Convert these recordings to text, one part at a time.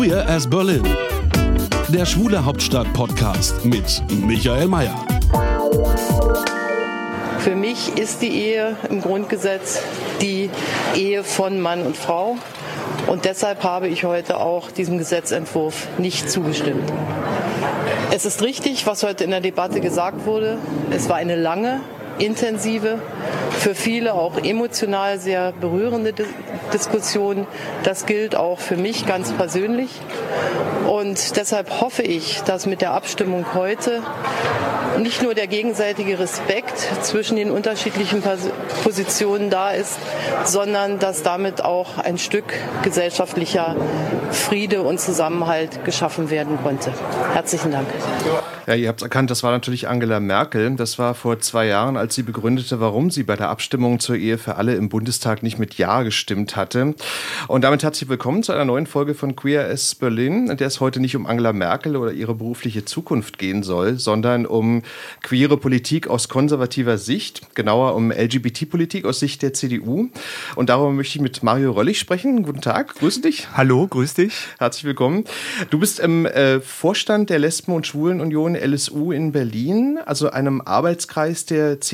Queer as Berlin. Der Schwule Hauptstadt Podcast mit Michael Mayer. Für mich ist die Ehe im Grundgesetz die Ehe von Mann und Frau. Und deshalb habe ich heute auch diesem Gesetzentwurf nicht zugestimmt. Es ist richtig, was heute in der Debatte gesagt wurde. Es war eine lange, intensive, für viele auch emotional sehr berührende Diskussion. Das gilt auch für mich ganz persönlich. Und deshalb hoffe ich, dass mit der Abstimmung heute nicht nur der gegenseitige Respekt zwischen den unterschiedlichen Positionen da ist, sondern dass damit auch ein Stück gesellschaftlicher Friede und Zusammenhalt geschaffen werden konnte. Herzlichen Dank. Ja, ihr habt erkannt, das war natürlich Angela Merkel. Das war vor zwei Jahren, als sie begründete, warum sie bei der Abstimmung zur Ehe für alle im Bundestag nicht mit Ja gestimmt hatte. Und damit herzlich willkommen zu einer neuen Folge von Queer as Berlin, in der es heute nicht um Angela Merkel oder ihre berufliche Zukunft gehen soll, sondern um queere Politik aus konservativer Sicht, genauer um LGBT-Politik aus Sicht der CDU. Und darüber möchte ich mit Mario Röllig sprechen. Guten Tag, grüße dich. Hallo, grüß dich. Herzlich willkommen. Du bist im äh, Vorstand der Lesben- und Schwulenunion LSU in Berlin, also einem Arbeitskreis der CDU.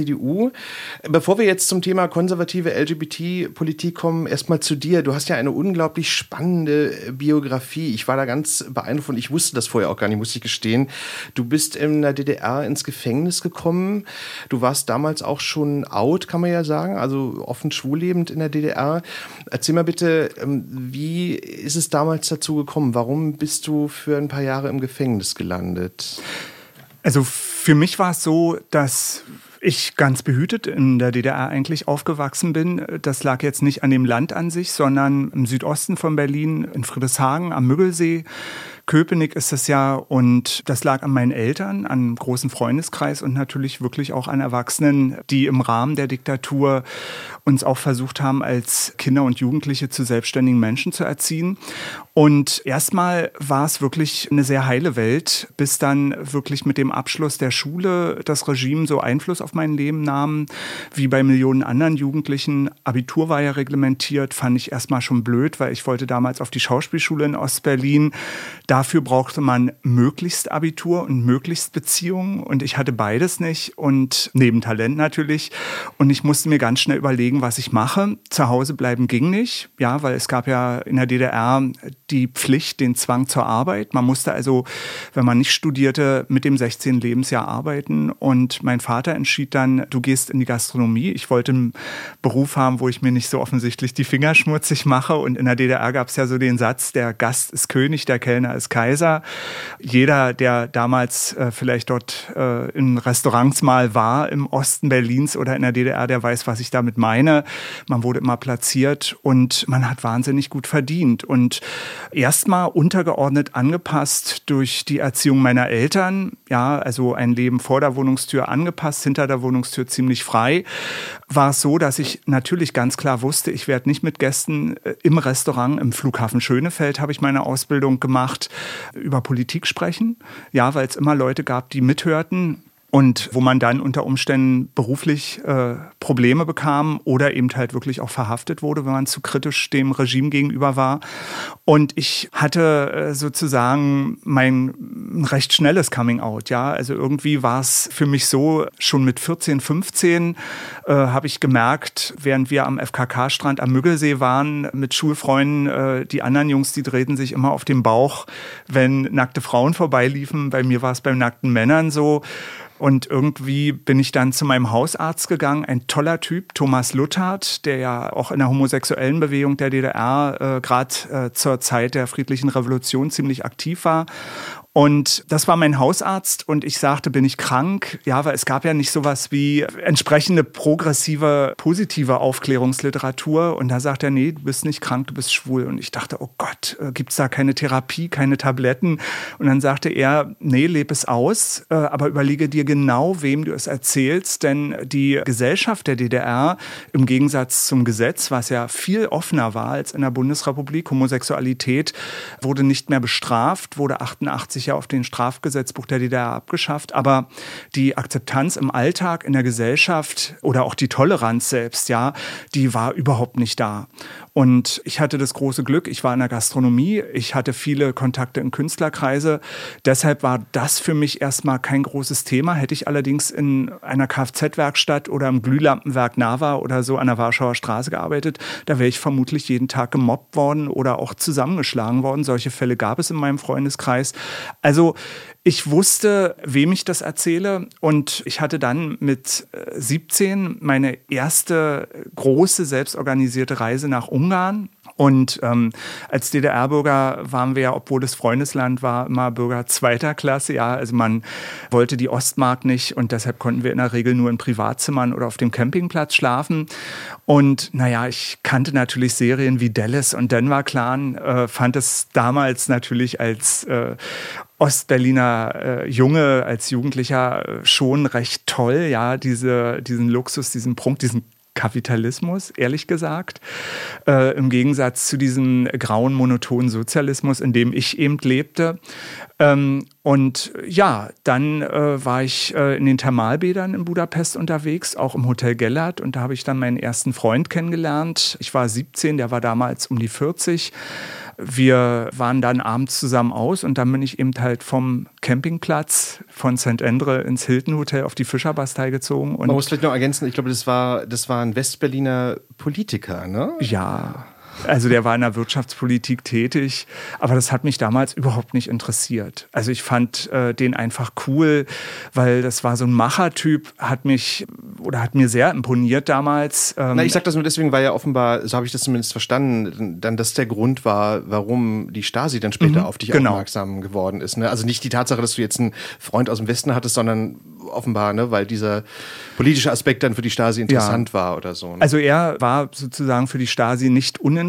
Bevor wir jetzt zum Thema konservative LGBT-Politik kommen, erstmal zu dir. Du hast ja eine unglaublich spannende Biografie. Ich war da ganz beeindruckt und ich wusste das vorher auch gar nicht, muss ich gestehen. Du bist in der DDR ins Gefängnis gekommen. Du warst damals auch schon out, kann man ja sagen, also offen schwullebend in der DDR. Erzähl mal bitte, ähm, wie ist es damals dazu gekommen? Warum bist du für ein paar Jahre im Gefängnis gelandet? Also für mich war es so, dass ich ganz behütet in der DDR eigentlich aufgewachsen bin. Das lag jetzt nicht an dem Land an sich, sondern im Südosten von Berlin, in Friedrichshagen am Müggelsee. Köpenick ist das ja und das lag an meinen Eltern, an einem großen Freundeskreis und natürlich wirklich auch an Erwachsenen, die im Rahmen der Diktatur uns auch versucht haben, als Kinder und Jugendliche zu selbstständigen Menschen zu erziehen. Und erstmal war es wirklich eine sehr heile Welt, bis dann wirklich mit dem Abschluss der Schule das Regime so Einfluss auf mein Leben nahm, wie bei Millionen anderen Jugendlichen. Abitur war ja reglementiert, fand ich erstmal schon blöd, weil ich wollte damals auf die Schauspielschule in Ostberlin. Dafür brauchte man möglichst Abitur und möglichst Beziehungen und ich hatte beides nicht und neben Talent natürlich. Und ich musste mir ganz schnell überlegen, was ich mache. Zu Hause bleiben ging nicht, ja, weil es gab ja in der DDR die Pflicht, den Zwang zur Arbeit. Man musste also, wenn man nicht studierte, mit dem 16. Lebensjahr arbeiten. Und mein Vater entschied dann, du gehst in die Gastronomie. Ich wollte einen Beruf haben, wo ich mir nicht so offensichtlich die Finger schmutzig mache. Und in der DDR gab es ja so den Satz, der Gast ist König, der Kellner ist Kaiser. Jeder, der damals äh, vielleicht dort äh, in Restaurants mal war, im Osten Berlins oder in der DDR, der weiß, was ich damit meine. Man wurde immer platziert und man hat wahnsinnig gut verdient. Und erstmal untergeordnet angepasst durch die Erziehung meiner Eltern. Ja, also ein Leben vor der Wohnungstür angepasst, hinter der Wohnungstür ziemlich frei. War es so, dass ich natürlich ganz klar wusste, ich werde nicht mit Gästen äh, im Restaurant im Flughafen Schönefeld habe ich meine Ausbildung gemacht über Politik sprechen. Ja, weil es immer Leute gab, die mithörten und wo man dann unter Umständen beruflich äh, Probleme bekam oder eben halt wirklich auch verhaftet wurde, wenn man zu kritisch dem Regime gegenüber war. Und ich hatte äh, sozusagen mein recht schnelles Coming Out. Ja, also irgendwie war es für mich so, schon mit 14, 15 äh, habe ich gemerkt, während wir am FKK-Strand am Müggelsee waren mit Schulfreunden, äh, die anderen Jungs, die drehten sich immer auf den Bauch, wenn nackte Frauen vorbeiliefen. Bei mir war es bei nackten Männern so. Und irgendwie bin ich dann zu meinem Hausarzt gegangen, ein toller Typ, Thomas Luthard, der ja auch in der homosexuellen Bewegung der DDR äh, gerade äh, zur Zeit der friedlichen Revolution ziemlich aktiv war. Und das war mein Hausarzt und ich sagte, bin ich krank? Ja, weil es gab ja nicht sowas wie entsprechende progressive, positive Aufklärungsliteratur. Und da sagt er, nee, du bist nicht krank, du bist schwul. Und ich dachte, oh Gott, äh, gibt's da keine Therapie, keine Tabletten? Und dann sagte er, nee, leb es aus, äh, aber überlege dir genau, wem du es erzählst, denn die Gesellschaft der DDR im Gegensatz zum Gesetz, was ja viel offener war als in der Bundesrepublik, Homosexualität wurde nicht mehr bestraft, wurde 88 ja auf den Strafgesetzbuch der DDR abgeschafft, aber die Akzeptanz im Alltag, in der Gesellschaft oder auch die Toleranz selbst, ja, die war überhaupt nicht da. Und ich hatte das große Glück, ich war in der Gastronomie, ich hatte viele Kontakte in Künstlerkreise. Deshalb war das für mich erstmal kein großes Thema. Hätte ich allerdings in einer Kfz-Werkstatt oder im Glühlampenwerk Nava oder so an der Warschauer Straße gearbeitet, da wäre ich vermutlich jeden Tag gemobbt worden oder auch zusammengeschlagen worden. Solche Fälle gab es in meinem Freundeskreis. Also ich wusste, wem ich das erzähle und ich hatte dann mit 17 äh, meine erste große selbstorganisierte Reise nach Ungarn. Und ähm, als DDR-Bürger waren wir ja, obwohl das Freundesland war, immer Bürger zweiter Klasse. Ja, also man wollte die Ostmark nicht und deshalb konnten wir in der Regel nur in Privatzimmern oder auf dem Campingplatz schlafen. Und naja, ich kannte natürlich Serien wie Dallas und Denver Clan, äh, fand es damals natürlich als äh, Ostberliner äh, Junge, als Jugendlicher äh, schon recht toll, ja, diese, diesen Luxus, diesen Prunk, diesen Kapitalismus, ehrlich gesagt, äh, im Gegensatz zu diesem grauen, monotonen Sozialismus, in dem ich eben lebte. Ähm, und ja, dann äh, war ich äh, in den Thermalbädern in Budapest unterwegs, auch im Hotel Gellert. Und da habe ich dann meinen ersten Freund kennengelernt. Ich war 17, der war damals um die 40. Wir waren dann abends zusammen aus und dann bin ich eben halt vom Campingplatz von St. Endre ins Hilton Hotel auf die Fischerbastei gezogen. Und Man muss vielleicht noch ergänzen, ich glaube, das war, das war ein Westberliner Politiker, ne? Ja. Also der war in der Wirtschaftspolitik tätig, aber das hat mich damals überhaupt nicht interessiert. Also ich fand äh, den einfach cool, weil das war so ein Machertyp, hat mich oder hat mir sehr imponiert damals. Ähm Na, ich sag das nur deswegen, weil ja offenbar, so habe ich das zumindest verstanden, dann das der Grund war, warum die Stasi dann später mhm, auf dich genau. aufmerksam geworden ist. Ne? Also nicht die Tatsache, dass du jetzt einen Freund aus dem Westen hattest, sondern offenbar, ne, weil dieser politische Aspekt dann für die Stasi interessant ja. war oder so. Ne? Also er war sozusagen für die Stasi nicht uninteressant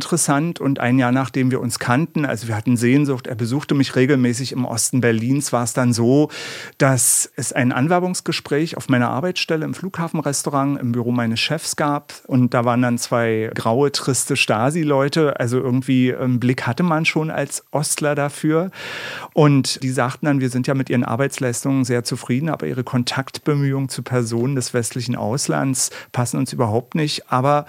und ein Jahr nachdem wir uns kannten, also wir hatten Sehnsucht, er besuchte mich regelmäßig im Osten Berlins, war es dann so, dass es ein Anwerbungsgespräch auf meiner Arbeitsstelle im Flughafenrestaurant im Büro meines Chefs gab. Und da waren dann zwei graue, triste Stasi-Leute, also irgendwie einen Blick hatte man schon als Ostler dafür. Und die sagten dann, wir sind ja mit ihren Arbeitsleistungen sehr zufrieden, aber ihre Kontaktbemühungen zu Personen des westlichen Auslands passen uns überhaupt nicht. Aber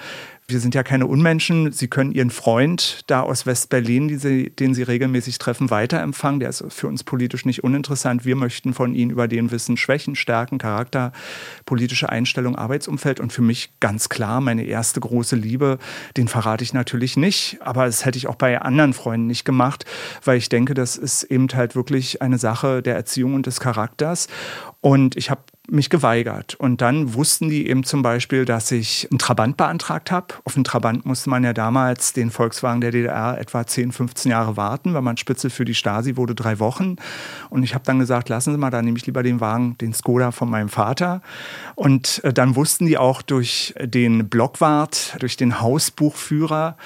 wir sind ja keine Unmenschen. Sie können Ihren Freund da aus West-Berlin, den Sie regelmäßig treffen, weiterempfangen. Der ist für uns politisch nicht uninteressant. Wir möchten von Ihnen über den wissen, Schwächen, Stärken, Charakter, politische Einstellung, Arbeitsumfeld. Und für mich ganz klar, meine erste große Liebe, den verrate ich natürlich nicht. Aber das hätte ich auch bei anderen Freunden nicht gemacht, weil ich denke, das ist eben halt wirklich eine Sache der Erziehung und des Charakters. Und ich habe mich geweigert. Und dann wussten die eben zum Beispiel, dass ich einen Trabant beantragt habe. Auf einen Trabant musste man ja damals den Volkswagen der DDR etwa 10, 15 Jahre warten, weil man Spitzel für die Stasi wurde drei Wochen. Und ich habe dann gesagt, lassen Sie mal, dann nehme ich lieber den Wagen, den Skoda von meinem Vater. Und äh, dann wussten die auch durch den Blockwart, durch den Hausbuchführer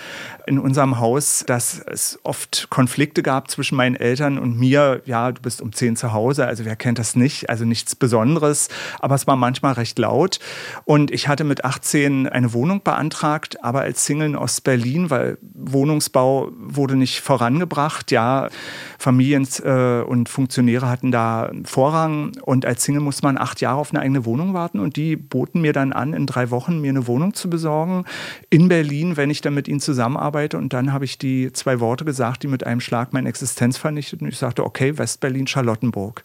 in unserem Haus, dass es oft Konflikte gab zwischen meinen Eltern und mir. Ja, du bist um 10 zu Hause, also wer kennt das nicht? Also nichts Besonderes aber es war manchmal recht laut. Und ich hatte mit 18 eine Wohnung beantragt, aber als Single in Ostberlin, weil Wohnungsbau wurde nicht vorangebracht. Ja, Familien äh, und Funktionäre hatten da Vorrang. Und als Single musste man acht Jahre auf eine eigene Wohnung warten. Und die boten mir dann an, in drei Wochen mir eine Wohnung zu besorgen in Berlin, wenn ich dann mit ihnen zusammenarbeite. Und dann habe ich die zwei Worte gesagt, die mit einem Schlag meine Existenz vernichteten. Ich sagte, okay, Westberlin, Charlottenburg.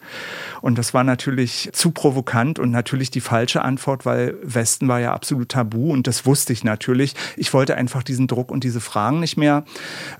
Und das war natürlich zu provokant und natürlich die falsche Antwort, weil Westen war ja absolut tabu und das wusste ich natürlich. Ich wollte einfach diesen Druck und diese Fragen nicht mehr.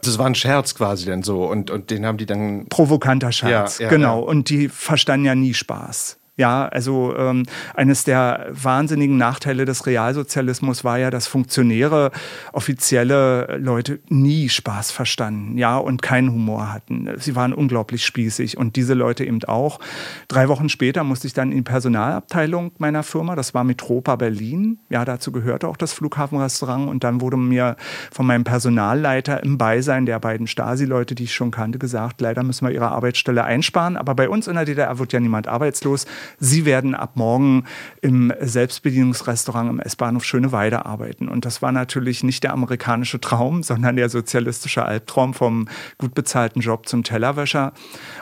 Das war ein Scherz quasi dann so und, und den haben die dann provokanter Scherz, ja, ja, genau. Ja. Und die verstanden ja nie Spaß. Ja, also ähm, eines der wahnsinnigen Nachteile des Realsozialismus war ja, dass Funktionäre, offizielle Leute nie Spaß verstanden, ja, und keinen Humor hatten. Sie waren unglaublich spießig und diese Leute eben auch. Drei Wochen später musste ich dann in die Personalabteilung meiner Firma, das war Metropa Berlin. Ja, dazu gehörte auch das Flughafenrestaurant und dann wurde mir von meinem Personalleiter im Beisein der beiden Stasi-Leute, die ich schon kannte, gesagt, leider müssen wir ihre Arbeitsstelle einsparen, aber bei uns in der DDR wird ja niemand arbeitslos. Sie werden ab morgen im Selbstbedienungsrestaurant im S-Bahnhof Schöneweide arbeiten. Und das war natürlich nicht der amerikanische Traum, sondern der sozialistische Albtraum vom gut bezahlten Job zum Tellerwäscher.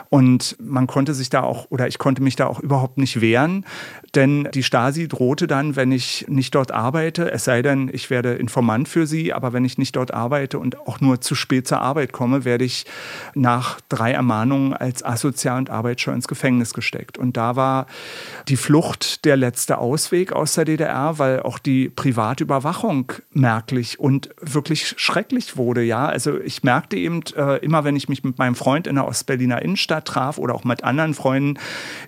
Und man konnte sich da auch, oder ich konnte mich da auch überhaupt nicht wehren, denn die Stasi drohte dann, wenn ich nicht dort arbeite, es sei denn, ich werde Informant für sie, aber wenn ich nicht dort arbeite und auch nur zu spät zur Arbeit komme, werde ich nach drei Ermahnungen als asozial und arbeitsscheu ins Gefängnis gesteckt. Und da war die Flucht der letzte Ausweg aus der DDR, weil auch die Privatüberwachung merklich und wirklich schrecklich wurde. Ja, also ich merkte eben äh, immer, wenn ich mich mit meinem Freund in der Ostberliner Innenstadt traf oder auch mit anderen Freunden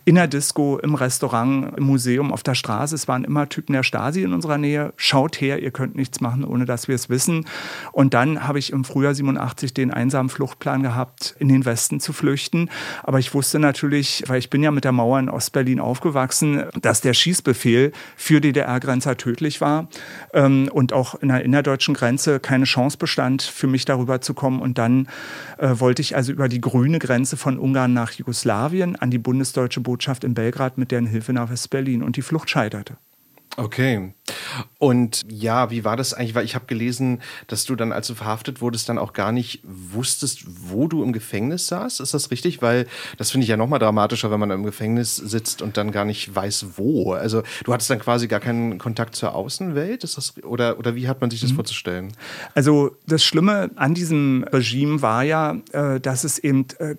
in der Disco, im Restaurant, im Museum, auf der Straße, es waren immer Typen der Stasi in unserer Nähe. Schaut her, ihr könnt nichts machen, ohne dass wir es wissen. Und dann habe ich im Frühjahr 87 den einsamen Fluchtplan gehabt, in den Westen zu flüchten. Aber ich wusste natürlich, weil ich bin ja mit der Mauer in Ostberlin aufgewachsen, dass der Schießbefehl für DDR-Grenzer tödlich war ähm, und auch in der innerdeutschen Grenze keine Chance bestand, für mich darüber zu kommen. Und dann äh, wollte ich also über die grüne Grenze von Ungarn nach Jugoslawien an die bundesdeutsche Botschaft in Belgrad mit deren Hilfe nach Westberlin. Und die Flucht scheiterte. Okay. Und ja, wie war das eigentlich? Weil ich habe gelesen, dass du dann, als du verhaftet wurdest, dann auch gar nicht wusstest, wo du im Gefängnis saßt. Ist das richtig? Weil das finde ich ja noch mal dramatischer, wenn man im Gefängnis sitzt und dann gar nicht weiß, wo. Also du hattest dann quasi gar keinen Kontakt zur Außenwelt. Ist das oder oder wie hat man sich das mhm. vorzustellen? Also das Schlimme an diesem Regime war ja, äh, dass es eben äh,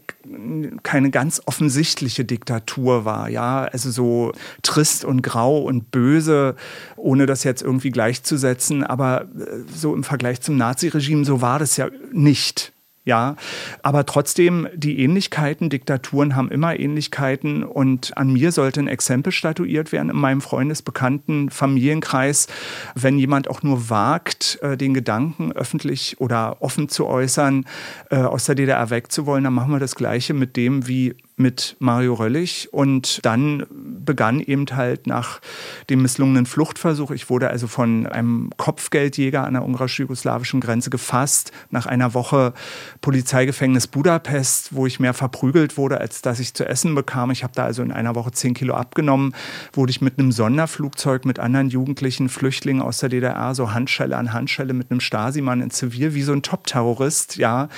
keine ganz offensichtliche Diktatur war. Ja, also so trist und grau und böse, ohne das jetzt irgendwie gleichzusetzen, aber äh, so im Vergleich zum Naziregime, so war das ja nicht. Ja, aber trotzdem, die Ähnlichkeiten, Diktaturen haben immer Ähnlichkeiten und an mir sollte ein Exempel statuiert werden in meinem freundesbekannten Familienkreis. Wenn jemand auch nur wagt, äh, den Gedanken öffentlich oder offen zu äußern, äh, aus der DDR wegzuwollen, dann machen wir das Gleiche mit dem, wie mit Mario Röllig. Und dann begann eben halt nach dem misslungenen Fluchtversuch, ich wurde also von einem Kopfgeldjäger an der ungarisch-jugoslawischen Grenze gefasst, nach einer Woche Polizeigefängnis Budapest, wo ich mehr verprügelt wurde, als dass ich zu essen bekam. Ich habe da also in einer Woche zehn Kilo abgenommen, wurde ich mit einem Sonderflugzeug mit anderen jugendlichen Flüchtlingen aus der DDR, so Handschelle an Handschelle mit einem Stasi-Mann in Zivil, wie so ein Top-Terrorist, ja,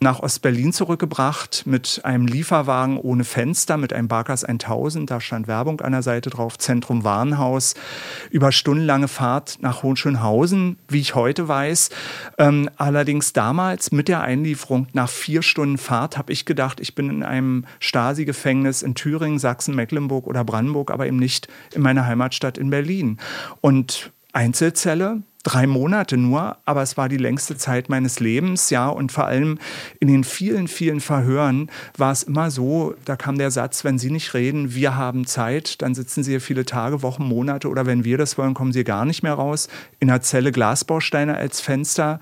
nach Ostberlin zurückgebracht mit einem Lieferwagen ohne Fenster mit einem Barkas 1000. Da stand Werbung an der Seite drauf, Zentrum Warenhaus. Über stundenlange Fahrt nach Hohenschönhausen, wie ich heute weiß. Ähm, allerdings damals mit der Einlieferung nach vier Stunden Fahrt habe ich gedacht, ich bin in einem Stasi-Gefängnis in Thüringen, Sachsen, Mecklenburg oder Brandenburg, aber eben nicht in meiner Heimatstadt in Berlin. Und Einzelzelle, drei Monate nur, aber es war die längste Zeit meines Lebens, ja, und vor allem in den vielen, vielen Verhören war es immer so, da kam der Satz, wenn Sie nicht reden, wir haben Zeit, dann sitzen Sie hier viele Tage, Wochen, Monate oder wenn wir das wollen, kommen Sie gar nicht mehr raus. In der Zelle Glasbausteine als Fenster,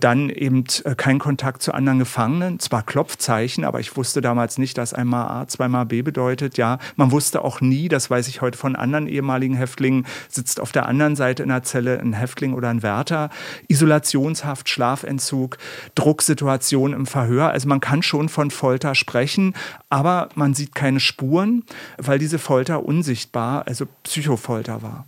dann eben äh, kein Kontakt zu anderen Gefangenen, zwar Klopfzeichen, aber ich wusste damals nicht, dass einmal A, zweimal B bedeutet, ja. Man wusste auch nie, das weiß ich heute von anderen ehemaligen Häftlingen, sitzt auf der anderen Seite in der Zelle ein Häftling oder ein Wärter, Isolationshaft, Schlafentzug, Drucksituation im Verhör. Also man kann schon von Folter sprechen, aber man sieht keine Spuren, weil diese Folter unsichtbar, also Psychofolter war.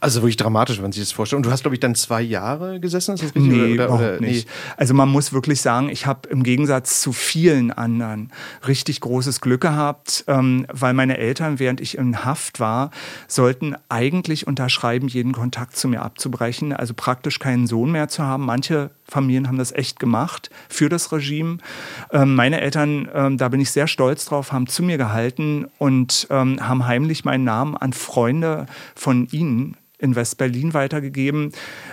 Also wirklich dramatisch, wenn man sich das vorstellt. Und du hast, glaube ich, dann zwei Jahre gesessen? Ist das richtig? Nee, oder, oder, nicht. Nee. Also man muss wirklich sagen, ich habe im Gegensatz zu vielen anderen richtig großes Glück gehabt, ähm, weil meine Eltern, während ich in Haft war, sollten eigentlich unterschreiben, jeden Kontakt zu mir abzubrechen, also praktisch keinen Sohn mehr zu haben. Manche Familien haben das echt gemacht für das Regime. Ähm, meine Eltern, ähm, da bin ich sehr stolz drauf, haben zu mir gehalten und ähm, haben heimlich meinen Namen an Freunde von ihnen King in West-Berlin weitergegeben.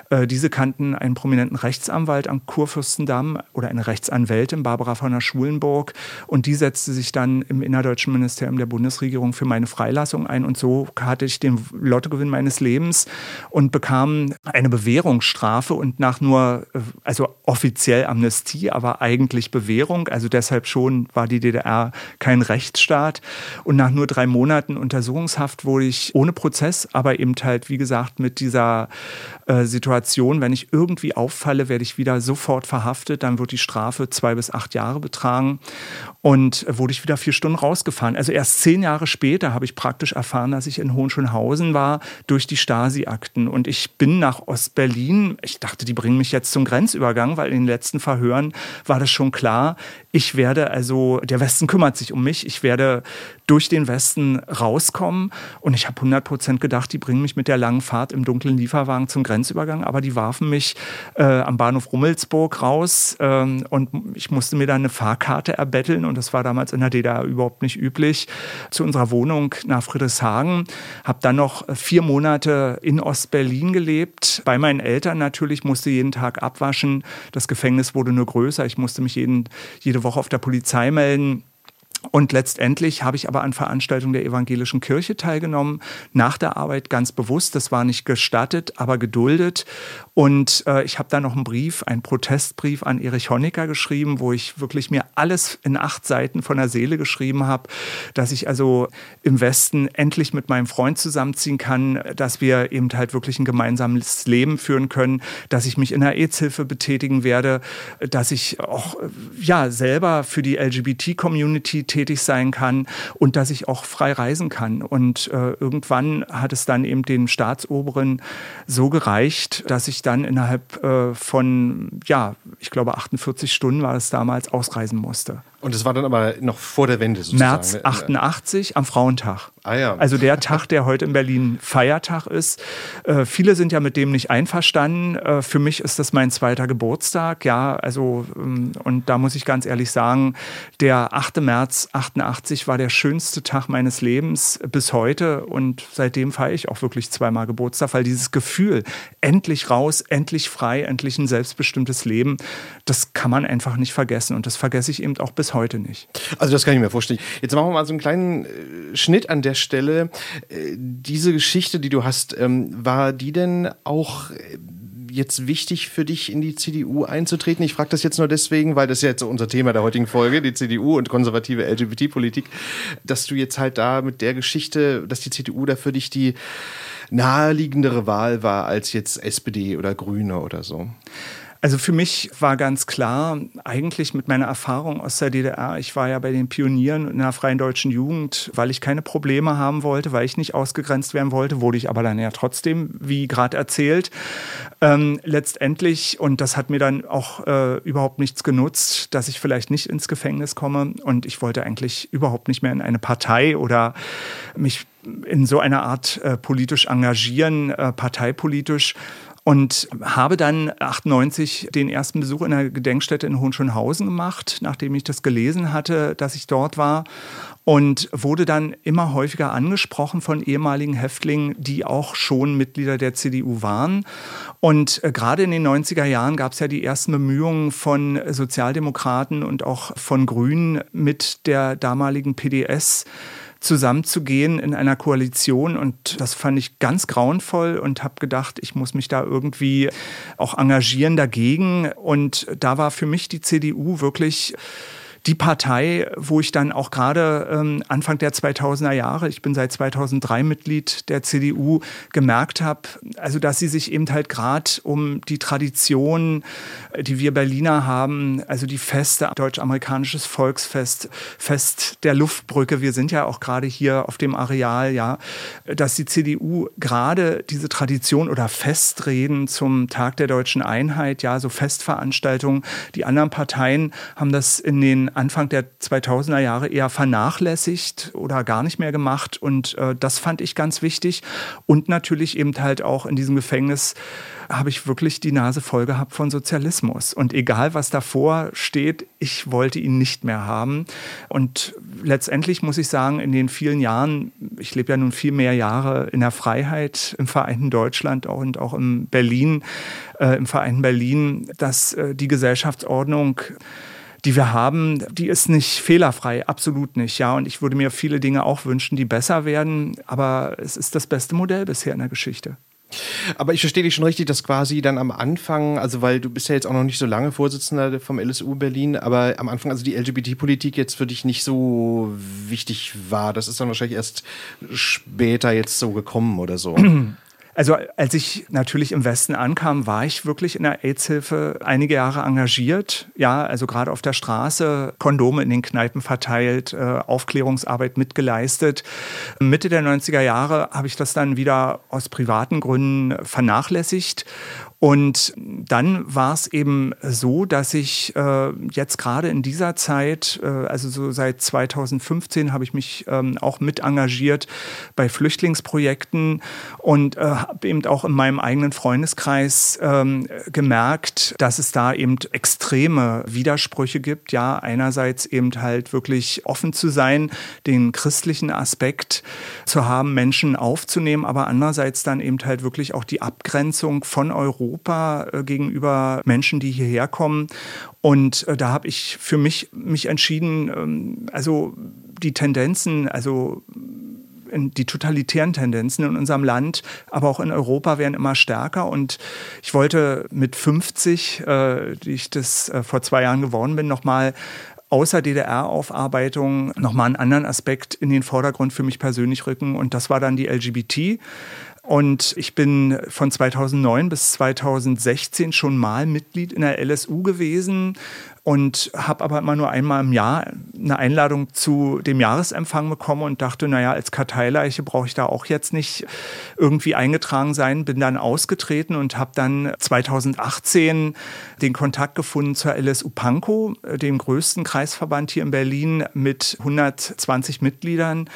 Äh, diese kannten einen prominenten Rechtsanwalt am Kurfürstendamm oder eine Rechtsanwältin, Barbara von der Schulenburg. Und die setzte sich dann im innerdeutschen Ministerium der Bundesregierung für meine Freilassung ein. Und so hatte ich den Lottogewinn meines Lebens und bekam eine Bewährungsstrafe und nach nur, äh, also offiziell Amnestie, aber eigentlich Bewährung. Also deshalb schon war die DDR kein Rechtsstaat. Und nach nur drei Monaten Untersuchungshaft wurde ich ohne Prozess, aber eben halt, wie gesagt, mit dieser äh, Situation, wenn ich irgendwie auffalle, werde ich wieder sofort verhaftet, dann wird die Strafe zwei bis acht Jahre betragen und wurde ich wieder vier Stunden rausgefahren. Also erst zehn Jahre später habe ich praktisch erfahren, dass ich in Hohenschönhausen war durch die Stasi-Akten und ich bin nach Ostberlin. Ich dachte, die bringen mich jetzt zum Grenzübergang, weil in den letzten Verhören war das schon klar. Ich werde also, der Westen kümmert sich um mich. Ich werde durch den Westen rauskommen. Und ich habe 100 Prozent gedacht, die bringen mich mit der langen Fahrt im dunklen Lieferwagen zum Grenzübergang. Aber die warfen mich äh, am Bahnhof Rummelsburg raus ähm, und ich musste mir dann eine Fahrkarte erbetteln. Und das war damals in der DDR überhaupt nicht üblich. Zu unserer Wohnung nach Friedrichshagen. Habe dann noch vier Monate in Ostberlin gelebt. Bei meinen Eltern natürlich musste jeden Tag abwaschen. Das Gefängnis wurde nur größer. Ich musste mich jeden, jede jede Woche auf der Polizei melden. Und letztendlich habe ich aber an Veranstaltungen der evangelischen Kirche teilgenommen, nach der Arbeit ganz bewusst. Das war nicht gestattet, aber geduldet. Und äh, ich habe da noch einen Brief, einen Protestbrief an Erich Honecker geschrieben, wo ich wirklich mir alles in acht Seiten von der Seele geschrieben habe, dass ich also im Westen endlich mit meinem Freund zusammenziehen kann, dass wir eben halt wirklich ein gemeinsames Leben führen können, dass ich mich in der AIDS-Hilfe betätigen werde, dass ich auch ja selber für die LGBT-Community tätig sein kann und dass ich auch frei reisen kann. Und äh, irgendwann hat es dann eben den Staatsoberen so gereicht, dass ich dann innerhalb äh, von, ja, ich glaube 48 Stunden war es damals, ausreisen musste. Und das war dann aber noch vor der Wende sozusagen? März 88 ne? am Frauentag. Ah ja. Also der Tag, der heute in Berlin Feiertag ist. Äh, viele sind ja mit dem nicht einverstanden. Äh, für mich ist das mein zweiter Geburtstag. Ja, also ähm, und da muss ich ganz ehrlich sagen, der 8. März 88 war der schönste Tag meines Lebens bis heute und seitdem feiere ich auch wirklich zweimal Geburtstag, weil dieses Gefühl, endlich raus, endlich frei, endlich ein selbstbestimmtes Leben, das kann man einfach nicht vergessen und das vergesse ich eben auch bis heute nicht. Also das kann ich mir vorstellen. Jetzt machen wir mal so einen kleinen äh, Schnitt an der Stelle. Äh, diese Geschichte, die du hast, ähm, war die denn auch äh, jetzt wichtig für dich, in die CDU einzutreten? Ich frage das jetzt nur deswegen, weil das ist jetzt unser Thema der heutigen Folge, die CDU und konservative LGBT-Politik, dass du jetzt halt da mit der Geschichte, dass die CDU da für dich die naheliegendere Wahl war als jetzt SPD oder Grüne oder so. Also für mich war ganz klar, eigentlich mit meiner Erfahrung aus der DDR, ich war ja bei den Pionieren in der Freien Deutschen Jugend, weil ich keine Probleme haben wollte, weil ich nicht ausgegrenzt werden wollte, wurde ich aber dann ja trotzdem, wie gerade erzählt. Ähm, letztendlich, und das hat mir dann auch äh, überhaupt nichts genutzt, dass ich vielleicht nicht ins Gefängnis komme. Und ich wollte eigentlich überhaupt nicht mehr in eine Partei oder mich in so einer Art äh, politisch engagieren, äh, parteipolitisch und habe dann 98 den ersten Besuch in der Gedenkstätte in Hohenschönhausen gemacht, nachdem ich das gelesen hatte, dass ich dort war und wurde dann immer häufiger angesprochen von ehemaligen Häftlingen, die auch schon Mitglieder der CDU waren. Und äh, gerade in den 90er Jahren gab es ja die ersten Bemühungen von Sozialdemokraten und auch von Grünen mit der damaligen PDS zusammenzugehen in einer Koalition. Und das fand ich ganz grauenvoll und habe gedacht, ich muss mich da irgendwie auch engagieren dagegen. Und da war für mich die CDU wirklich die Partei, wo ich dann auch gerade ähm, Anfang der 2000er Jahre, ich bin seit 2003 Mitglied der CDU, gemerkt habe, also dass sie sich eben halt gerade um die Tradition, die wir Berliner haben, also die Feste, deutsch-amerikanisches Volksfest, Fest der Luftbrücke, wir sind ja auch gerade hier auf dem Areal, ja, dass die CDU gerade diese Tradition oder Festreden zum Tag der deutschen Einheit, ja, so Festveranstaltungen, die anderen Parteien haben das in den Anfang der 2000er Jahre eher vernachlässigt oder gar nicht mehr gemacht. Und äh, das fand ich ganz wichtig. Und natürlich eben halt auch in diesem Gefängnis habe ich wirklich die Nase voll gehabt von Sozialismus. Und egal, was davor steht, ich wollte ihn nicht mehr haben. Und letztendlich muss ich sagen, in den vielen Jahren, ich lebe ja nun viel mehr Jahre in der Freiheit im Vereinten Deutschland und auch in Berlin, äh, im Vereinten Berlin, dass äh, die Gesellschaftsordnung die wir haben, die ist nicht fehlerfrei, absolut nicht. Ja, und ich würde mir viele Dinge auch wünschen, die besser werden, aber es ist das beste Modell bisher in der Geschichte. Aber ich verstehe dich schon richtig, dass quasi dann am Anfang, also weil du bist ja jetzt auch noch nicht so lange Vorsitzender vom LSU Berlin, aber am Anfang also die LGBT-Politik jetzt für dich nicht so wichtig war. Das ist dann wahrscheinlich erst später jetzt so gekommen oder so. Also als ich natürlich im Westen ankam, war ich wirklich in der AIDS-Hilfe einige Jahre engagiert. Ja, also gerade auf der Straße, Kondome in den Kneipen verteilt, äh, Aufklärungsarbeit mitgeleistet. Mitte der 90er Jahre habe ich das dann wieder aus privaten Gründen vernachlässigt und dann war es eben so, dass ich äh, jetzt gerade in dieser Zeit, äh, also so seit 2015, habe ich mich ähm, auch mit engagiert bei Flüchtlingsprojekten und äh, habe eben auch in meinem eigenen Freundeskreis ähm, gemerkt, dass es da eben extreme Widersprüche gibt. Ja, einerseits eben halt wirklich offen zu sein, den christlichen Aspekt zu haben, Menschen aufzunehmen, aber andererseits dann eben halt wirklich auch die Abgrenzung von Europa Europa äh, gegenüber Menschen, die hierher kommen. Und äh, da habe ich für mich mich entschieden, ähm, also die Tendenzen, also die totalitären Tendenzen in unserem Land, aber auch in Europa werden immer stärker. Und ich wollte mit 50, äh, die ich das äh, vor zwei Jahren geworden bin, nochmal außer DDR-Aufarbeitung nochmal einen anderen Aspekt in den Vordergrund für mich persönlich rücken. Und das war dann die LGBT. Und ich bin von 2009 bis 2016 schon mal Mitglied in der LSU gewesen, und habe aber immer nur einmal im Jahr eine Einladung zu dem Jahresempfang bekommen und dachte, naja, als Karteileiche brauche ich da auch jetzt nicht irgendwie eingetragen sein. Bin dann ausgetreten und habe dann 2018 den Kontakt gefunden zur LSU Pankow, dem größten Kreisverband hier in Berlin mit 120 Mitgliedern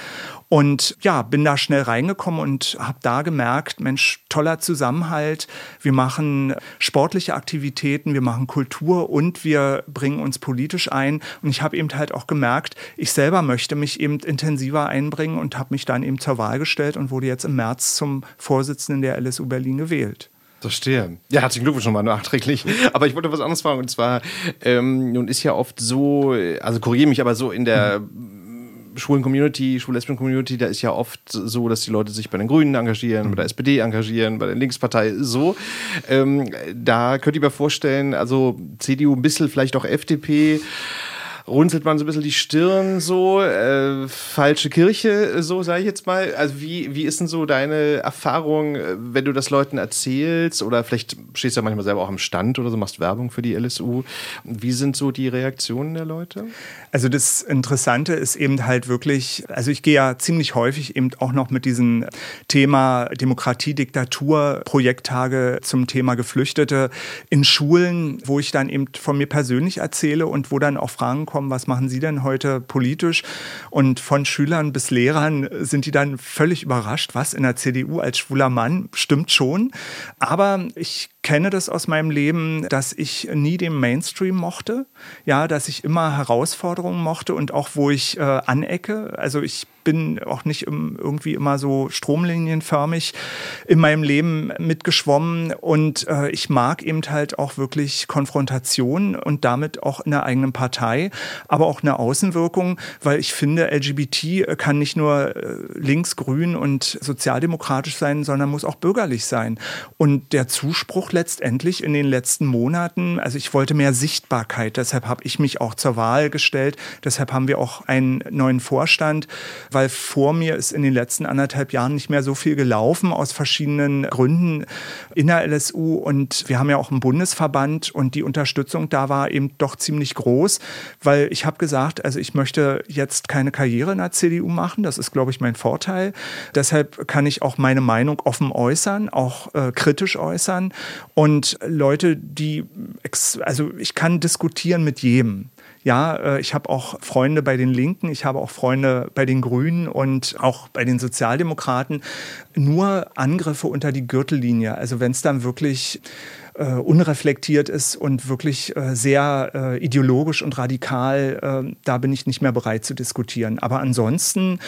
und ja, bin da schnell reingekommen und habe da gemerkt, Mensch, toller Zusammenhalt. Wir machen sportliche Aktivitäten, wir machen Kultur und wir bringen uns politisch ein. Und ich habe eben halt auch gemerkt, ich selber möchte mich eben intensiver einbringen und habe mich dann eben zur Wahl gestellt und wurde jetzt im März zum Vorsitzenden der LSU Berlin gewählt. Verstehe. Ja, herzlichen Glückwunsch nochmal nachträglich. Aber ich wollte was anderes fragen. Und zwar, ähm, nun ist ja oft so, also korrigiere mich, aber so in der mhm schwulen Community, schwul-lesbischen Community, da ist ja oft so, dass die Leute sich bei den Grünen engagieren, bei der SPD engagieren, bei der Linkspartei so. Ähm, da könnte ich mir vorstellen, also CDU ein bisschen, vielleicht auch FDP runzelt man so ein bisschen die Stirn so, äh, falsche Kirche, so sage ich jetzt mal. Also wie, wie ist denn so deine Erfahrung, äh, wenn du das Leuten erzählst oder vielleicht stehst du ja manchmal selber auch am Stand oder so, machst Werbung für die LSU. Wie sind so die Reaktionen der Leute? Also das Interessante ist eben halt wirklich, also ich gehe ja ziemlich häufig eben auch noch mit diesem Thema Demokratie, Diktatur, Projekttage zum Thema Geflüchtete in Schulen, wo ich dann eben von mir persönlich erzähle und wo dann auch Fragen kommen, was machen Sie denn heute politisch? Und von Schülern bis Lehrern sind die dann völlig überrascht, was in der CDU als schwuler Mann stimmt schon. Aber ich kenne das aus meinem Leben, dass ich nie den Mainstream mochte, ja, dass ich immer Herausforderungen mochte und auch wo ich äh, anecke. Also ich bin auch nicht irgendwie immer so stromlinienförmig in meinem Leben mitgeschwommen und äh, ich mag eben halt auch wirklich Konfrontation und damit auch in der eigenen Partei, aber auch eine Außenwirkung, weil ich finde, LGBT kann nicht nur äh, links, grün und sozialdemokratisch sein, sondern muss auch bürgerlich sein. Und der Zuspruch letztendlich in den letzten Monaten, also ich wollte mehr Sichtbarkeit, deshalb habe ich mich auch zur Wahl gestellt, deshalb haben wir auch einen neuen Vorstand, weil vor mir ist in den letzten anderthalb Jahren nicht mehr so viel gelaufen aus verschiedenen Gründen in der LSU und wir haben ja auch einen Bundesverband und die Unterstützung da war eben doch ziemlich groß, weil ich habe gesagt, also ich möchte jetzt keine Karriere in der CDU machen, das ist glaube ich mein Vorteil. Deshalb kann ich auch meine Meinung offen äußern, auch äh, kritisch äußern und Leute, die also ich kann diskutieren mit jedem. Ja, äh, ich habe auch Freunde bei den Linken, ich habe auch Freunde bei den Grünen und auch bei den Sozialdemokraten. Nur Angriffe unter die Gürtellinie. Also wenn es dann wirklich äh, unreflektiert ist und wirklich äh, sehr äh, ideologisch und radikal, äh, da bin ich nicht mehr bereit zu diskutieren. Aber ansonsten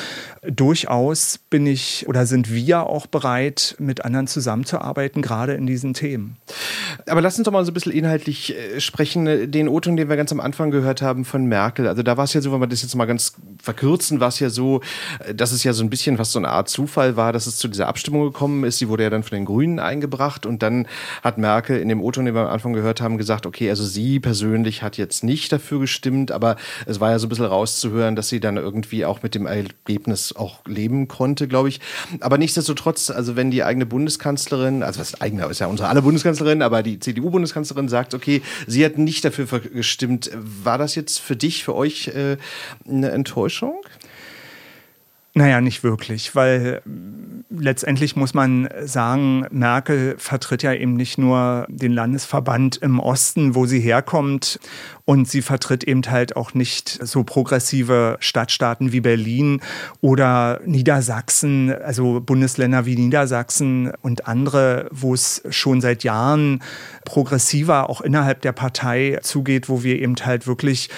durchaus bin ich oder sind wir auch bereit, mit anderen zusammenzuarbeiten, gerade in diesen Themen. Aber lass uns doch mal so ein bisschen inhaltlich äh, sprechen. Den O-Ton, den wir ganz am Anfang gehört haben von Merkel. Also da war es ja so, wenn wir das jetzt mal ganz verkürzen, war es ja so, äh, dass es ja so ein bisschen was so eine Art Zufall war, dass es zu dieser Abstimmung gekommen ist. Die wurde ja dann von den Grünen eingebracht und dann hat Merkel in dem O-Ton, den wir am Anfang gehört haben, gesagt, okay, also sie persönlich hat jetzt nicht dafür gestimmt, aber es war ja so ein bisschen rauszuhören, dass sie dann irgendwie auch mit dem Ergebnis auch leben konnte, glaube ich. Aber nichtsdestotrotz, also wenn die eigene Bundeskanzlerin, also was eigene ist ja unsere alle Bundeskanzlerin, aber die CDU-Bundeskanzlerin sagt, okay, sie hat nicht dafür gestimmt, war das jetzt für dich, für euch äh, eine Enttäuschung? Naja, nicht wirklich, weil letztendlich muss man sagen, Merkel vertritt ja eben nicht nur den Landesverband im Osten, wo sie herkommt, und sie vertritt eben halt auch nicht so progressive Stadtstaaten wie Berlin oder Niedersachsen, also Bundesländer wie Niedersachsen und andere, wo es schon seit Jahren progressiver auch innerhalb der Partei zugeht, wo wir eben halt wirklich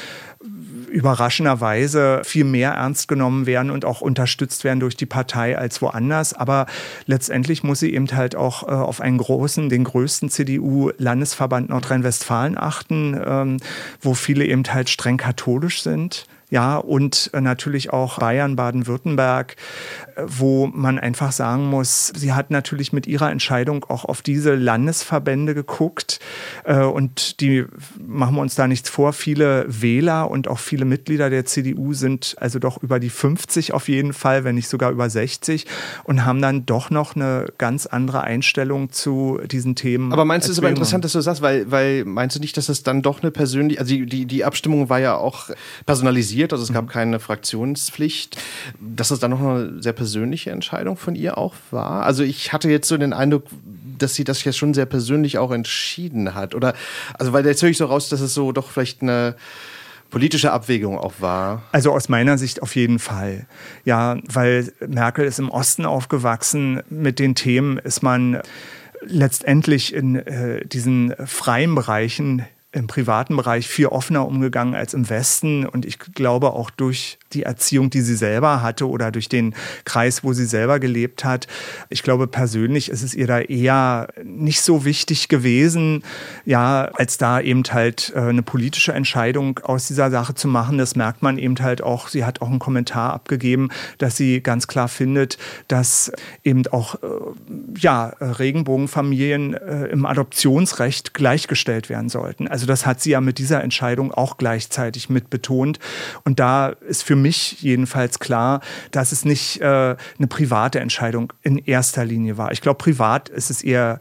überraschenderweise viel mehr ernst genommen werden und auch unterstützt werden durch die Partei als woanders. Aber letztendlich muss sie eben halt auch äh, auf einen großen, den größten CDU-Landesverband Nordrhein-Westfalen achten, ähm, wo viele eben halt streng katholisch sind ja, und äh, natürlich auch Bayern, Baden-Württemberg, wo man einfach sagen muss, sie hat natürlich mit ihrer Entscheidung auch auf diese Landesverbände geguckt äh, und die machen wir uns da nichts vor. Viele Wähler und auch viele Mitglieder der CDU sind also doch über die 50 auf jeden Fall, wenn nicht sogar über 60 und haben dann doch noch eine ganz andere Einstellung zu diesen Themen. Aber meinst du, es ist aber interessant, dass du das sagst, weil, weil meinst du nicht, dass es dann doch eine persönliche, also die, die, die Abstimmung war ja auch personalisiert also es gab mhm. keine Fraktionspflicht, dass es dann noch eine sehr persönliche Entscheidung von ihr auch war. Also ich hatte jetzt so den Eindruck, dass sie das jetzt schon sehr persönlich auch entschieden hat. Oder, also weil jetzt höre ich so raus, dass es so doch vielleicht eine politische Abwägung auch war? Also aus meiner Sicht auf jeden Fall. Ja, weil Merkel ist im Osten aufgewachsen. Mit den Themen ist man letztendlich in äh, diesen freien Bereichen im privaten Bereich viel offener umgegangen als im Westen. Und ich glaube auch durch die Erziehung, die sie selber hatte oder durch den Kreis, wo sie selber gelebt hat. Ich glaube, persönlich ist es ihr da eher nicht so wichtig gewesen, ja, als da eben halt äh, eine politische Entscheidung aus dieser Sache zu machen. Das merkt man eben halt auch. Sie hat auch einen Kommentar abgegeben, dass sie ganz klar findet, dass eben auch, äh, ja, Regenbogenfamilien äh, im Adoptionsrecht gleichgestellt werden sollten. Also das hat sie ja mit dieser Entscheidung auch gleichzeitig mit betont. Und da ist für mich jedenfalls klar, dass es nicht äh, eine private Entscheidung in erster Linie war. Ich glaube, privat ist es eher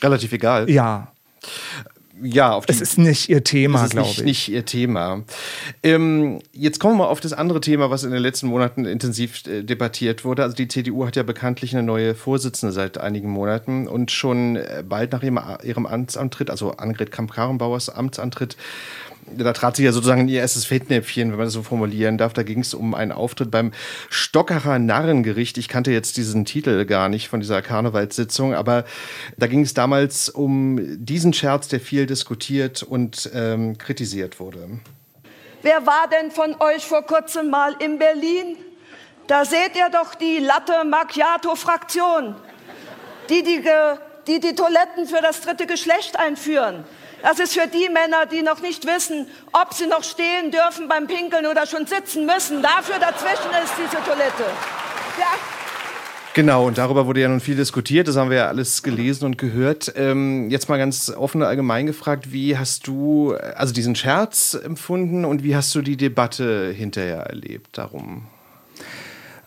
relativ egal. Ja. Ja, auf die, es ist nicht ihr Thema, glaube ich. nicht ihr Thema. Ähm, jetzt kommen wir auf das andere Thema, was in den letzten Monaten intensiv äh, debattiert wurde. Also die CDU hat ja bekanntlich eine neue Vorsitzende seit einigen Monaten und schon äh, bald nach ihrem, ihrem Amtsantritt, also Annegret Kamp-Karrenbauers Amtsantritt, da trat sie ja sozusagen in ihr erstes Fettnäpfchen, wenn man das so formulieren darf. Da ging es um einen Auftritt beim Stockerer Narrengericht. Ich kannte jetzt diesen Titel gar nicht von dieser Karnevalssitzung, aber da ging es damals um diesen Scherz, der viel diskutiert und ähm, kritisiert wurde. Wer war denn von euch vor kurzem mal in Berlin? Da seht ihr doch die Latte Macchiato-Fraktion, die die, die die Toiletten für das dritte Geschlecht einführen. Das ist für die Männer, die noch nicht wissen, ob sie noch stehen dürfen beim Pinkeln oder schon sitzen müssen. Dafür dazwischen ist diese Toilette. Ja. Genau, und darüber wurde ja nun viel diskutiert, das haben wir ja alles gelesen und gehört. Ähm, jetzt mal ganz offen und allgemein gefragt, wie hast du also diesen Scherz empfunden und wie hast du die Debatte hinterher erlebt darum?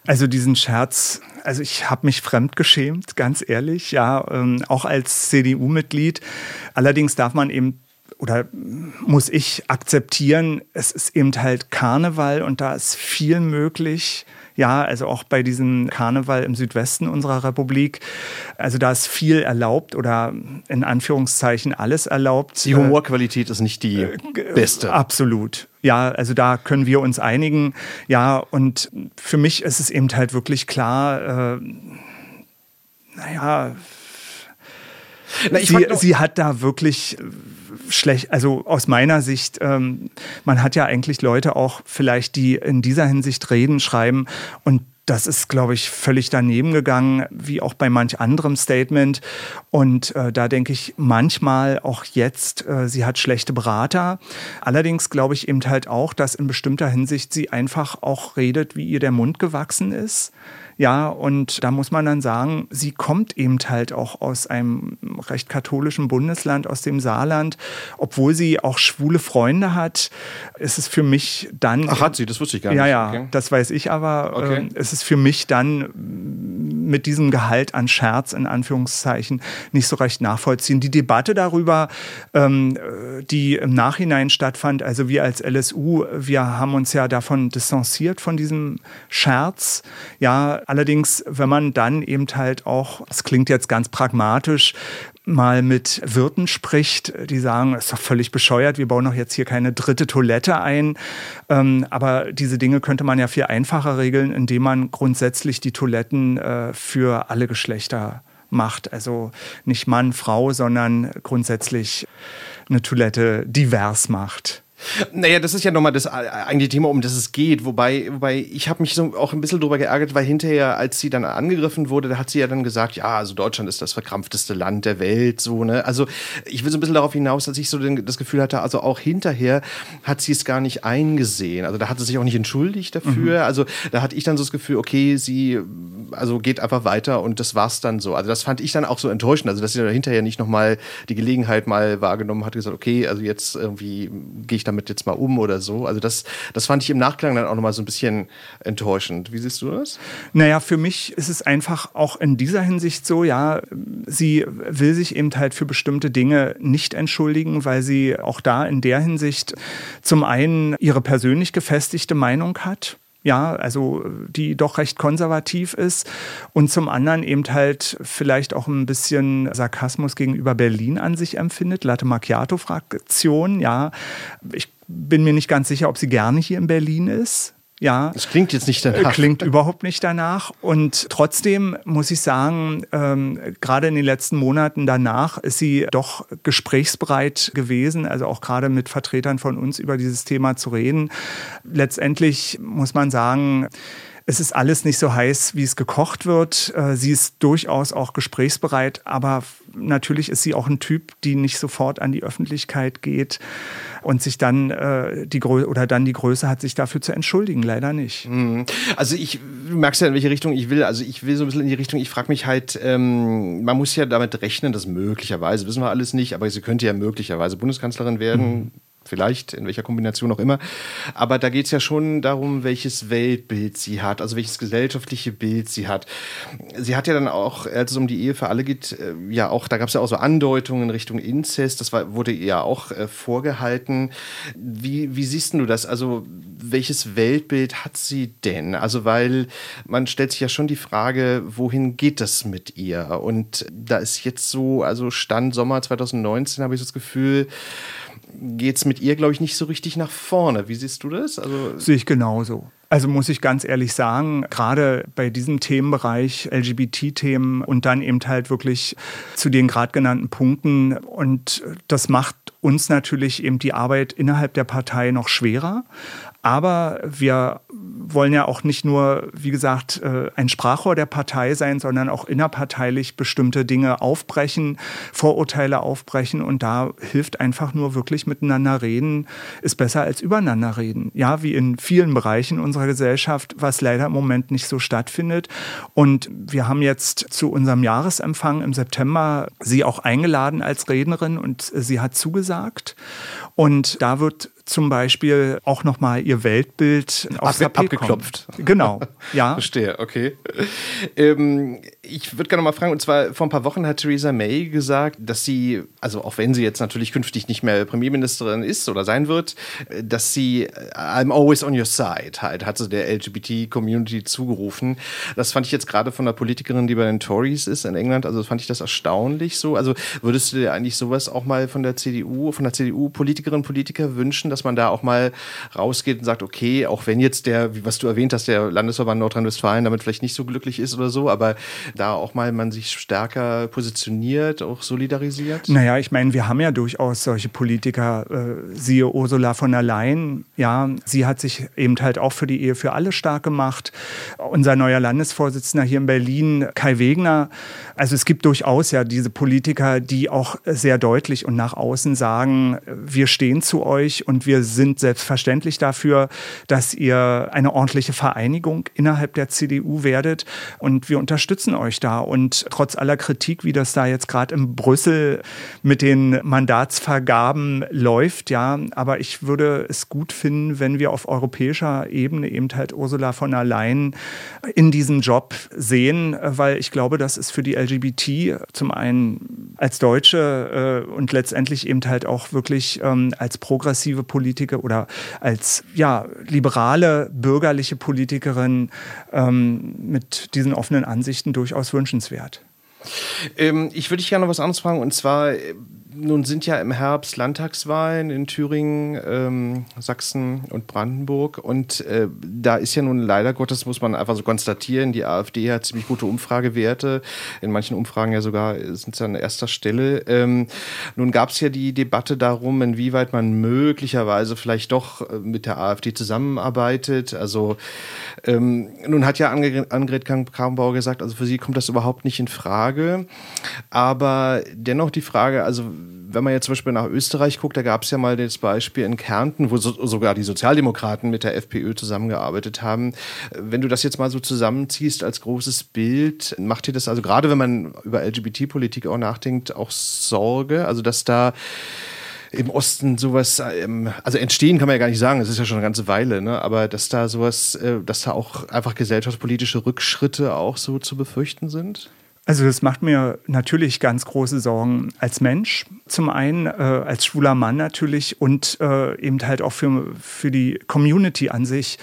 Also diesen Scherz, also ich habe mich fremdgeschämt, ganz ehrlich, ja, ähm, auch als CDU-Mitglied. Allerdings darf man eben oder muss ich akzeptieren, es ist eben halt Karneval und da ist viel möglich. Ja, also auch bei diesem Karneval im Südwesten unserer Republik. Also da ist viel erlaubt oder in Anführungszeichen alles erlaubt. Die Humorqualität ist nicht die äh, beste. Absolut. Ja, also da können wir uns einigen. Ja, und für mich ist es eben halt wirklich klar, äh, naja, na, sie, sie, hat da wirklich schlecht, also aus meiner Sicht, ähm, man hat ja eigentlich Leute auch vielleicht, die in dieser Hinsicht reden, schreiben und das ist, glaube ich, völlig daneben gegangen, wie auch bei manch anderem Statement. Und äh, da denke ich manchmal auch jetzt, äh, sie hat schlechte Berater. Allerdings glaube ich eben halt auch, dass in bestimmter Hinsicht sie einfach auch redet, wie ihr der Mund gewachsen ist. Ja, und da muss man dann sagen, sie kommt eben halt auch aus einem recht katholischen Bundesland, aus dem Saarland. Obwohl sie auch schwule Freunde hat, ist es für mich dann. Ach, hat sie? Das wusste ich gar nicht. Ja, ja, okay. das weiß ich aber. Okay. Äh, es ist für mich dann mit diesem Gehalt an Scherz in Anführungszeichen nicht so recht nachvollziehen. Die Debatte darüber, ähm, die im Nachhinein stattfand, also wir als LSU, wir haben uns ja davon distanziert von diesem Scherz. Ja, Allerdings, wenn man dann eben halt auch, es klingt jetzt ganz pragmatisch, mal mit Wirten spricht, die sagen, es ist doch völlig bescheuert, wir bauen doch jetzt hier keine dritte Toilette ein. Ähm, aber diese Dinge könnte man ja viel einfacher regeln, indem man grundsätzlich die Toiletten äh, für alle Geschlechter macht. Also nicht Mann, Frau, sondern grundsätzlich eine Toilette divers macht. Naja, das ist ja nochmal das äh, eigentliche Thema, um das es geht. Wobei, wobei ich habe mich so auch ein bisschen drüber geärgert, weil hinterher, als sie dann angegriffen wurde, da hat sie ja dann gesagt, ja, also Deutschland ist das verkrampfteste Land der Welt, so, ne? Also ich will so ein bisschen darauf hinaus, dass ich so das Gefühl hatte, also auch hinterher hat sie es gar nicht eingesehen. Also da hat sie sich auch nicht entschuldigt dafür. Mhm. Also da hatte ich dann so das Gefühl, okay, sie also geht einfach weiter und das war's dann so. Also das fand ich dann auch so enttäuschend, also dass sie da hinterher nicht nochmal die Gelegenheit mal wahrgenommen hat, gesagt, okay, also jetzt irgendwie gehe ich damit jetzt mal um oder so. Also das, das fand ich im Nachklang dann auch nochmal so ein bisschen enttäuschend. Wie siehst du das? Naja, für mich ist es einfach auch in dieser Hinsicht so, ja, sie will sich eben halt für bestimmte Dinge nicht entschuldigen, weil sie auch da in der Hinsicht zum einen ihre persönlich gefestigte Meinung hat ja, also die doch recht konservativ ist und zum anderen eben halt vielleicht auch ein bisschen Sarkasmus gegenüber Berlin an sich empfindet, Latte Macchiato-Fraktion, ja. Ich bin mir nicht ganz sicher, ob sie gerne hier in Berlin ist. Ja. Das klingt jetzt nicht danach. Klingt überhaupt nicht danach. Und trotzdem muss ich sagen, ähm, gerade in den letzten Monaten danach ist sie doch gesprächsbereit gewesen, also auch gerade mit Vertretern von uns über dieses Thema zu reden. Letztendlich muss man sagen, es ist alles nicht so heiß, wie es gekocht wird. Äh, sie ist durchaus auch gesprächsbereit, aber natürlich ist sie auch ein Typ, die nicht sofort an die Öffentlichkeit geht und sich dann äh, die Grö oder dann die Größe hat, sich dafür zu entschuldigen. Leider nicht. Mhm. Also ich du merkst ja, in welche Richtung ich will. Also ich will so ein bisschen in die Richtung, ich frage mich halt, ähm, man muss ja damit rechnen, dass möglicherweise, wissen wir alles nicht, aber sie könnte ja möglicherweise Bundeskanzlerin werden. Mhm vielleicht, in welcher Kombination auch immer. Aber da geht es ja schon darum, welches Weltbild sie hat, also welches gesellschaftliche Bild sie hat. Sie hat ja dann auch, als es um die Ehe für alle geht, äh, ja auch, da gab es ja auch so Andeutungen in Richtung Inzest, das war, wurde ihr ja auch äh, vorgehalten. Wie, wie siehst du das? Also welches Weltbild hat sie denn? Also weil man stellt sich ja schon die Frage, wohin geht das mit ihr? Und da ist jetzt so, also Stand Sommer 2019 habe ich das Gefühl, geht es mit ihr, glaube ich, nicht so richtig nach vorne. Wie siehst du das? Also Sehe ich genauso. Also muss ich ganz ehrlich sagen, gerade bei diesem Themenbereich LGBT-Themen und dann eben halt wirklich zu den gerade genannten Punkten und das macht uns natürlich eben die Arbeit innerhalb der Partei noch schwerer. Aber wir wollen ja auch nicht nur, wie gesagt, äh, ein Sprachrohr der Partei sein, sondern auch innerparteilich bestimmte Dinge aufbrechen, Vorurteile aufbrechen. Und da hilft einfach nur wirklich miteinander reden, ist besser als übereinander reden. Ja, wie in vielen Bereichen unserer Gesellschaft, was leider im Moment nicht so stattfindet. Und wir haben jetzt zu unserem Jahresempfang im September sie auch eingeladen als Rednerin und sie hat zugesagt. Und da wird zum Beispiel auch nochmal ihr Weltbild aufs Ab, abgeklopft. Kommen. Genau, ja. Verstehe, okay. Ähm, ich würde gerne mal fragen, und zwar vor ein paar Wochen hat Theresa May gesagt, dass sie, also auch wenn sie jetzt natürlich künftig nicht mehr Premierministerin ist oder sein wird, dass sie I'm always on your side halt, hat sie der LGBT-Community zugerufen. Das fand ich jetzt gerade von einer Politikerin, die bei den Tories ist in England, also fand ich das erstaunlich so. Also würdest du dir eigentlich sowas auch mal von der CDU, von der CDU-Politikerinnen und Politiker wünschen, dass dass man da auch mal rausgeht und sagt, okay, auch wenn jetzt der, was du erwähnt hast, der Landesverband Nordrhein-Westfalen damit vielleicht nicht so glücklich ist oder so, aber da auch mal man sich stärker positioniert, auch solidarisiert? Naja, ich meine, wir haben ja durchaus solche Politiker, äh, siehe Ursula von der Leyen, ja, sie hat sich eben halt auch für die Ehe für alle stark gemacht. Unser neuer Landesvorsitzender hier in Berlin, Kai Wegner, also es gibt durchaus ja diese Politiker, die auch sehr deutlich und nach außen sagen, wir stehen zu euch und wir sind selbstverständlich dafür, dass ihr eine ordentliche Vereinigung innerhalb der CDU werdet und wir unterstützen euch da. Und trotz aller Kritik, wie das da jetzt gerade in Brüssel mit den Mandatsvergaben läuft, ja, aber ich würde es gut finden, wenn wir auf europäischer Ebene eben halt Ursula von der Leyen in diesem Job sehen, weil ich glaube, das ist für die LGBT zum einen als Deutsche äh, und letztendlich eben halt auch wirklich ähm, als progressive Politiker oder als ja, liberale bürgerliche Politikerin ähm, mit diesen offenen Ansichten durchaus wünschenswert. Ähm, ich würde dich gerne noch was anderes fragen und zwar nun sind ja im Herbst Landtagswahlen in Thüringen, ähm, Sachsen und Brandenburg. Und äh, da ist ja nun leider Gottes, muss man einfach so konstatieren, die AfD hat ziemlich gute Umfragewerte. In manchen Umfragen ja sogar sind sie an erster Stelle. Ähm, nun gab es ja die Debatte darum, inwieweit man möglicherweise vielleicht doch äh, mit der AfD zusammenarbeitet. Also ähm, nun hat ja Annegret Kramp-Karrenbauer gesagt, also für sie kommt das überhaupt nicht in Frage. Aber dennoch die Frage, also wenn man jetzt zum Beispiel nach Österreich guckt, da gab es ja mal das Beispiel in Kärnten, wo so, sogar die Sozialdemokraten mit der FPÖ zusammengearbeitet haben. Wenn du das jetzt mal so zusammenziehst als großes Bild, macht dir das also gerade, wenn man über LGBT-Politik auch nachdenkt, auch Sorge? Also dass da im Osten sowas, ähm, also entstehen kann man ja gar nicht sagen, es ist ja schon eine ganze Weile, ne? aber dass da sowas, äh, dass da auch einfach gesellschaftspolitische Rückschritte auch so zu befürchten sind? Also das macht mir natürlich ganz große Sorgen als Mensch. Zum einen äh, als schwuler Mann natürlich und äh, eben halt auch für, für die Community an sich.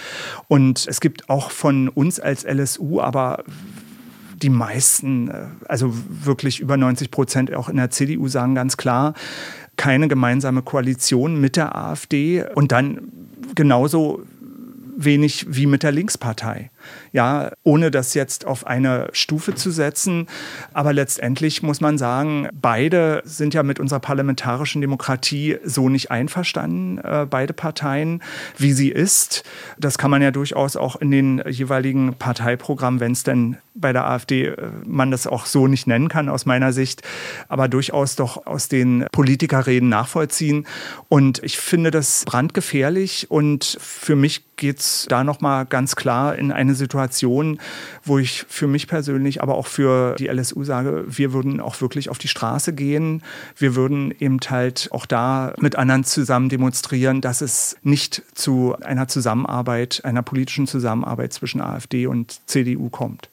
Und es gibt auch von uns als LSU, aber die meisten, äh, also wirklich über 90 Prozent auch in der CDU sagen ganz klar, keine gemeinsame Koalition mit der AfD und dann genauso wenig wie mit der Linkspartei ja, ohne das jetzt auf eine Stufe zu setzen. Aber letztendlich muss man sagen, beide sind ja mit unserer parlamentarischen Demokratie so nicht einverstanden, äh, beide Parteien, wie sie ist. Das kann man ja durchaus auch in den jeweiligen Parteiprogrammen, wenn es denn bei der AfD äh, man das auch so nicht nennen kann aus meiner Sicht, aber durchaus doch aus den Politikerreden nachvollziehen. Und ich finde das brandgefährlich und für mich geht es da nochmal ganz klar in eine Situation, wo ich für mich persönlich, aber auch für die LSU sage, wir würden auch wirklich auf die Straße gehen. Wir würden eben halt auch da mit anderen zusammen demonstrieren, dass es nicht zu einer Zusammenarbeit, einer politischen Zusammenarbeit zwischen AfD und CDU kommt.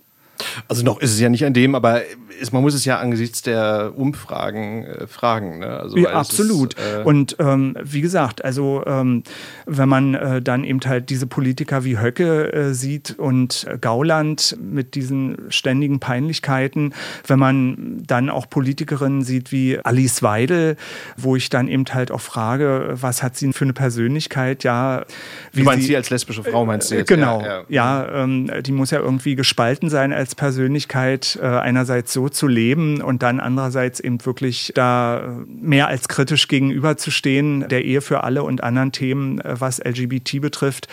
Also noch ist es ja nicht an dem, aber ist, man muss es ja angesichts der Umfragen äh, fragen. Ne? Also, ja, absolut. Ist, äh und ähm, wie gesagt, also ähm, wenn man äh, dann eben halt diese Politiker wie Höcke äh, sieht und Gauland mit diesen ständigen Peinlichkeiten, wenn man dann auch Politikerinnen sieht wie Alice Weidel, wo ich dann eben halt auch frage, was hat sie für eine Persönlichkeit? Ja, wie du meinst sie, sie als lesbische Frau meinst du jetzt? Genau, ja, ja. ja ähm, die muss ja irgendwie gespalten sein als Persönlichkeit, äh, einerseits so zu leben und dann andererseits eben wirklich da mehr als kritisch gegenüberzustehen, der Ehe für alle und anderen Themen, äh, was LGBT betrifft,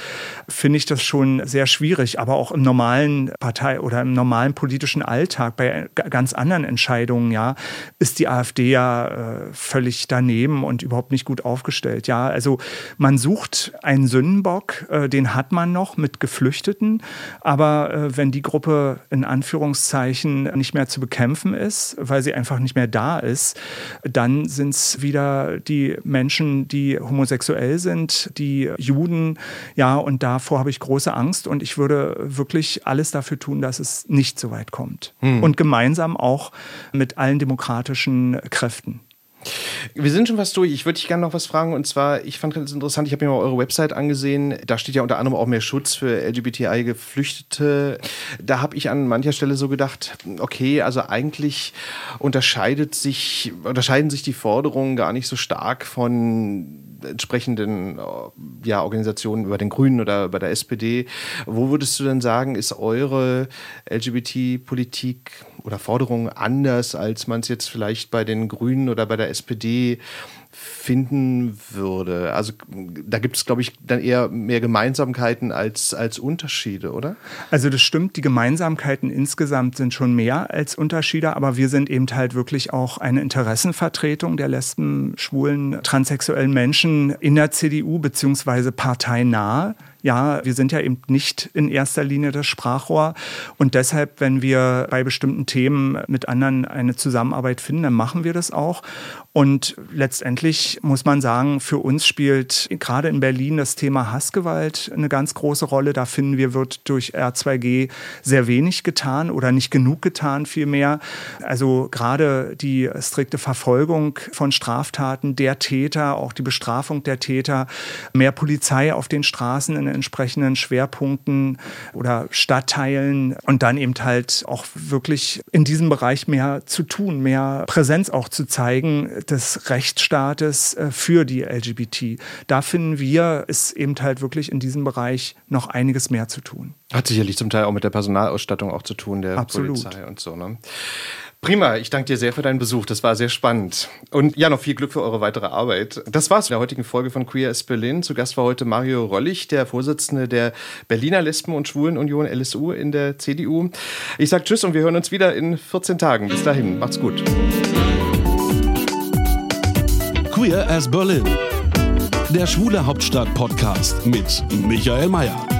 finde ich das schon sehr schwierig. Aber auch im normalen Partei oder im normalen politischen Alltag, bei ganz anderen Entscheidungen, ja, ist die AfD ja äh, völlig daneben und überhaupt nicht gut aufgestellt. Ja, also man sucht einen Sündenbock, äh, den hat man noch mit Geflüchteten, aber wenn die Gruppe in Anführungszeichen nicht mehr zu bekämpfen bekämpfen ist, weil sie einfach nicht mehr da ist, dann sind es wieder die Menschen, die homosexuell sind, die Juden. Ja, und davor habe ich große Angst und ich würde wirklich alles dafür tun, dass es nicht so weit kommt. Hm. Und gemeinsam auch mit allen demokratischen Kräften. Wir sind schon fast durch. Ich würde dich gerne noch was fragen. Und zwar, ich fand ganz interessant, ich habe mir mal eure Website angesehen. Da steht ja unter anderem auch mehr Schutz für LGBTI-Geflüchtete. Da habe ich an mancher Stelle so gedacht, okay, also eigentlich unterscheidet sich, unterscheiden sich die Forderungen gar nicht so stark von entsprechenden ja, Organisationen, über den Grünen oder bei der SPD. Wo würdest du denn sagen, ist eure LGBT-Politik oder Forderung anders, als man es jetzt vielleicht bei den Grünen oder bei der SPD finden würde. Also da gibt es, glaube ich, dann eher mehr Gemeinsamkeiten als, als Unterschiede, oder? Also das stimmt, die Gemeinsamkeiten insgesamt sind schon mehr als Unterschiede, aber wir sind eben halt wirklich auch eine Interessenvertretung der Lesben, Schwulen, transsexuellen Menschen in der CDU beziehungsweise parteinah ja, wir sind ja eben nicht in erster Linie das Sprachrohr. Und deshalb, wenn wir bei bestimmten Themen mit anderen eine Zusammenarbeit finden, dann machen wir das auch. Und letztendlich muss man sagen, für uns spielt gerade in Berlin das Thema Hassgewalt eine ganz große Rolle. Da finden wir, wird durch R2G sehr wenig getan oder nicht genug getan vielmehr. Also gerade die strikte Verfolgung von Straftaten der Täter, auch die Bestrafung der Täter, mehr Polizei auf den Straßen in entsprechenden Schwerpunkten oder Stadtteilen und dann eben halt auch wirklich in diesem Bereich mehr zu tun, mehr Präsenz auch zu zeigen des Rechtsstaates äh, für die LGBT. Da finden wir, ist eben halt wirklich in diesem Bereich noch einiges mehr zu tun. Hat sicherlich zum Teil auch mit der Personalausstattung auch zu tun, der Absolut. Polizei und so. Ne? Prima, ich danke dir sehr für deinen Besuch. Das war sehr spannend. Und ja, noch viel Glück für eure weitere Arbeit. Das war's in der heutigen Folge von Queer as Berlin. Zu Gast war heute Mario Rollig, der Vorsitzende der Berliner Lesben- und Schwulenunion LSU in der CDU. Ich sage Tschüss und wir hören uns wieder in 14 Tagen. Bis dahin, macht's gut. Queer as Berlin. Der Schwule Hauptstadt Podcast mit Michael Mayer.